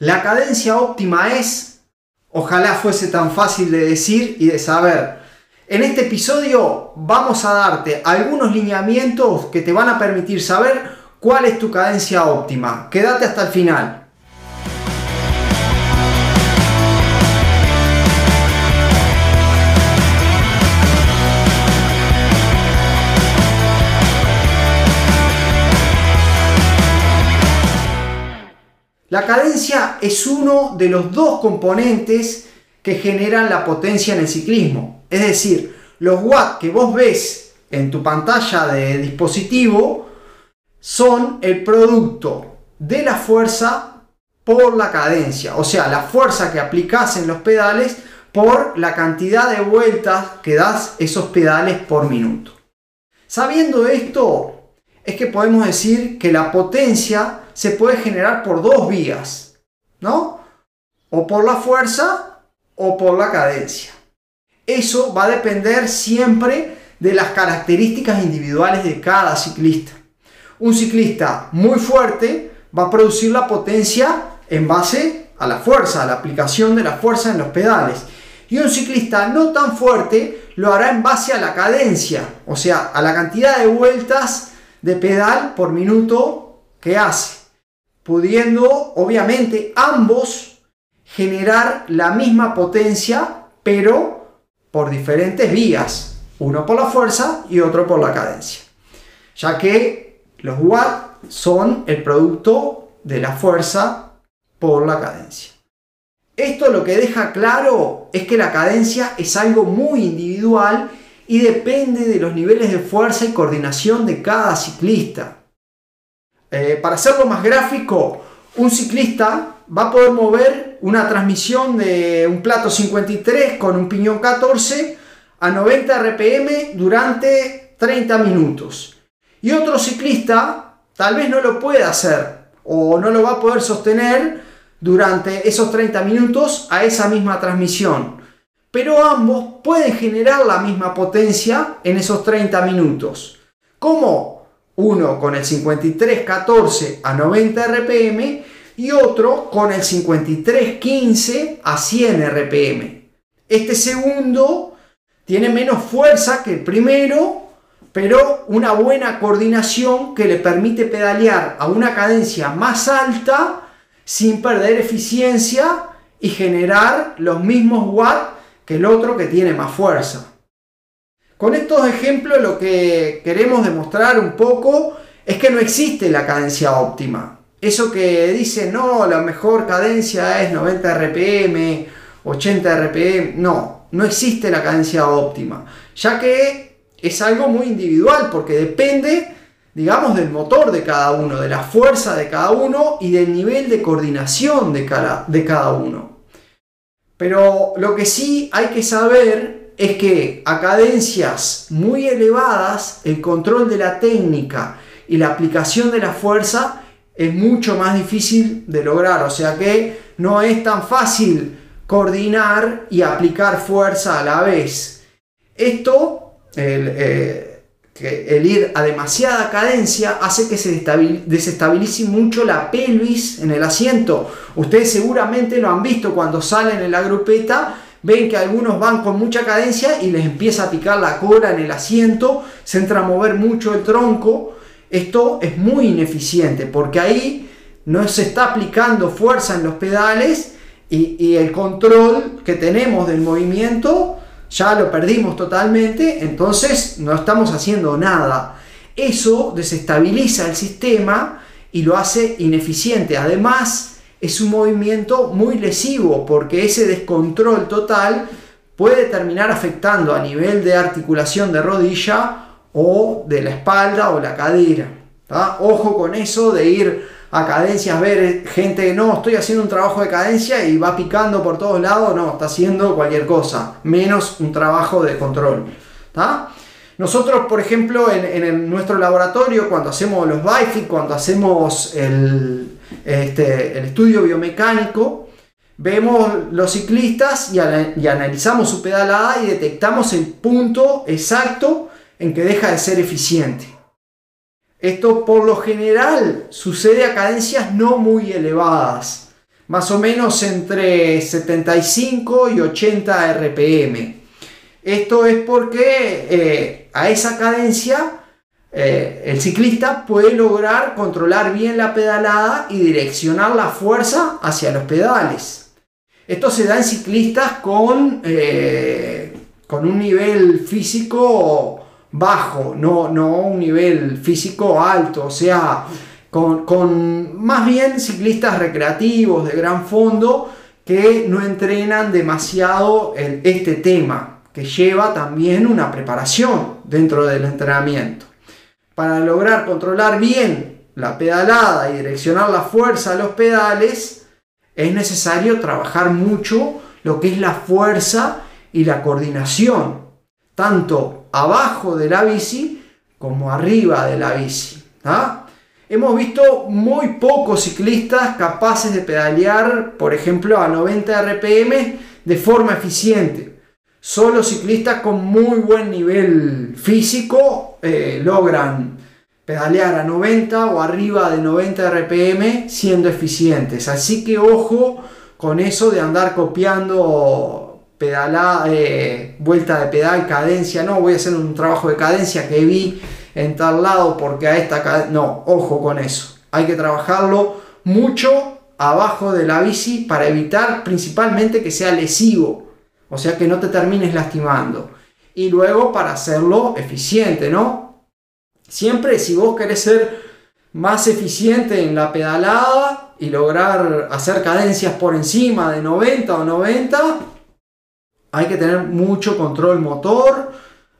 La cadencia óptima es, ojalá fuese tan fácil de decir y de saber. En este episodio vamos a darte algunos lineamientos que te van a permitir saber cuál es tu cadencia óptima. Quédate hasta el final. La cadencia es uno de los dos componentes que generan la potencia en el ciclismo. Es decir, los watts que vos ves en tu pantalla de dispositivo son el producto de la fuerza por la cadencia. O sea, la fuerza que aplicas en los pedales por la cantidad de vueltas que das esos pedales por minuto. Sabiendo esto, es que podemos decir que la potencia se puede generar por dos vías, ¿no? O por la fuerza o por la cadencia. Eso va a depender siempre de las características individuales de cada ciclista. Un ciclista muy fuerte va a producir la potencia en base a la fuerza, a la aplicación de la fuerza en los pedales. Y un ciclista no tan fuerte lo hará en base a la cadencia, o sea, a la cantidad de vueltas de pedal por minuto que hace pudiendo obviamente ambos generar la misma potencia, pero por diferentes vías, uno por la fuerza y otro por la cadencia, ya que los watts son el producto de la fuerza por la cadencia. Esto lo que deja claro es que la cadencia es algo muy individual y depende de los niveles de fuerza y coordinación de cada ciclista. Eh, para hacerlo más gráfico, un ciclista va a poder mover una transmisión de un plato 53 con un piñón 14 a 90 rpm durante 30 minutos. Y otro ciclista tal vez no lo pueda hacer o no lo va a poder sostener durante esos 30 minutos a esa misma transmisión. Pero ambos pueden generar la misma potencia en esos 30 minutos. ¿Cómo? Uno con el 5314 a 90 rpm y otro con el 5315 a 100 rpm. Este segundo tiene menos fuerza que el primero, pero una buena coordinación que le permite pedalear a una cadencia más alta sin perder eficiencia y generar los mismos watts que el otro que tiene más fuerza. Con estos ejemplos lo que queremos demostrar un poco es que no existe la cadencia óptima. Eso que dice, no, la mejor cadencia es 90 RPM, 80 RPM, no, no existe la cadencia óptima, ya que es algo muy individual porque depende, digamos, del motor de cada uno, de la fuerza de cada uno y del nivel de coordinación de cada, de cada uno. Pero lo que sí hay que saber es que a cadencias muy elevadas el control de la técnica y la aplicación de la fuerza es mucho más difícil de lograr. O sea que no es tan fácil coordinar y aplicar fuerza a la vez. Esto, el, eh, ir a demasiada cadencia hace que se desestabilice mucho la pelvis en el asiento. Ustedes seguramente lo han visto cuando salen en la grupeta ven que algunos van con mucha cadencia y les empieza a picar la cola en el asiento, se entra a mover mucho el tronco. Esto es muy ineficiente porque ahí no se está aplicando fuerza en los pedales y, y el control que tenemos del movimiento ya lo perdimos totalmente, entonces no estamos haciendo nada. Eso desestabiliza el sistema y lo hace ineficiente. Además, es un movimiento muy lesivo porque ese descontrol total puede terminar afectando a nivel de articulación de rodilla o de la espalda o la cadera. Ojo con eso de ir a cadencias, ver gente, no, estoy haciendo un trabajo de cadencia y va picando por todos lados, no, está haciendo cualquier cosa, menos un trabajo de control. Nosotros, por ejemplo, en, nuestro laboratorio, cuando hacemos los BIFIC, cuando hacemos el, este, el estudio biomecánico, vemos los ciclistas y, analizamos su pedalada y detectamos el punto exacto en que deja de ser eficiente. Esto por lo general sucede a cadencias no muy elevadas. más o menos entre 75 y 80 RPM. Esto es porque eh, a esa cadencia eh, el ciclista puede lograr controlar bien la pedalada y direccionar la fuerza hacia los pedales. Esto se da en ciclistas con, eh, con un nivel físico bajo, no, no un nivel físico alto, o sea, con, con más bien ciclistas recreativos de gran fondo que no entrenan demasiado en este tema, que lleva también una preparación dentro del entrenamiento para lograr controlar bien la pedalada y direccionar la fuerza a los pedales, es necesario trabajar mucho lo que es la fuerza y la coordinación, tanto abajo de la bici como arriba de la bici. Hemos visto muy pocos ciclistas capaces de pedalear, por ejemplo, a 90 RPM de forma eficiente. Solo ciclistas con muy buen nivel físico eh, logran pedalear a 90 o arriba de 90 RPM siendo eficientes. Así que ojo con eso de andar copiando pedala, eh, vuelta de pedal, cadencia. No, voy a hacer un trabajo de cadencia que vi en tal lado porque a esta No, ojo con eso. Hay que trabajarlo mucho abajo de la bici para evitar principalmente que sea lesivo. O sea que no te termines lastimando. Y luego para hacerlo eficiente, ¿no? Siempre si vos querés ser más eficiente en la pedalada y lograr hacer cadencias por encima de 90 o 90, hay que tener mucho control motor,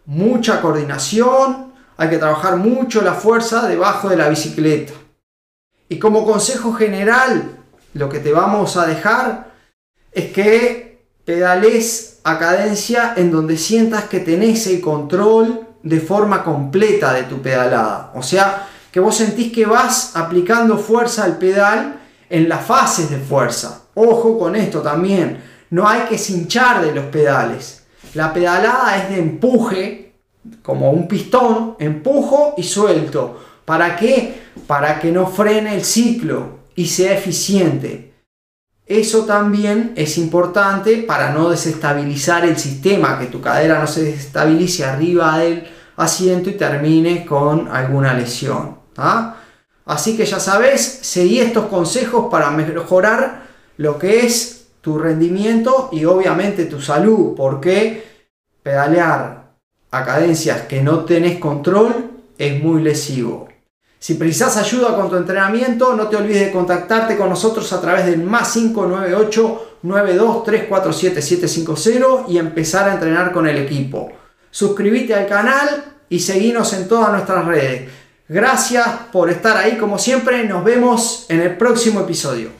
mucha coordinación, hay que trabajar mucho la fuerza debajo de la bicicleta. Y como consejo general, lo que te vamos a dejar es que pedales a cadencia en donde sientas que tenés el control de forma completa de tu pedalada. O sea, que vos sentís que vas aplicando fuerza al pedal en las fases de fuerza. Ojo con esto también, no hay que cinchar de los pedales. La pedalada es de empuje, como un pistón, empujo y suelto. ¿Para qué? Para que no frene el ciclo y sea eficiente. Eso también es importante para no desestabilizar el sistema, que tu cadera no se desestabilice arriba del asiento y termine con alguna lesión. Así que ya sabes, seguí estos consejos para mejorar lo que es tu rendimiento y obviamente tu salud, porque pedalear a cadencias que no tenés control es muy lesivo. Si precisas ayuda con tu entrenamiento, no te olvides de contactarte con nosotros a través del más 598 92 750 y empezar a entrenar con el equipo. Suscríbete al canal y seguinos en todas nuestras redes. Gracias por estar ahí como siempre, nos vemos en el próximo episodio.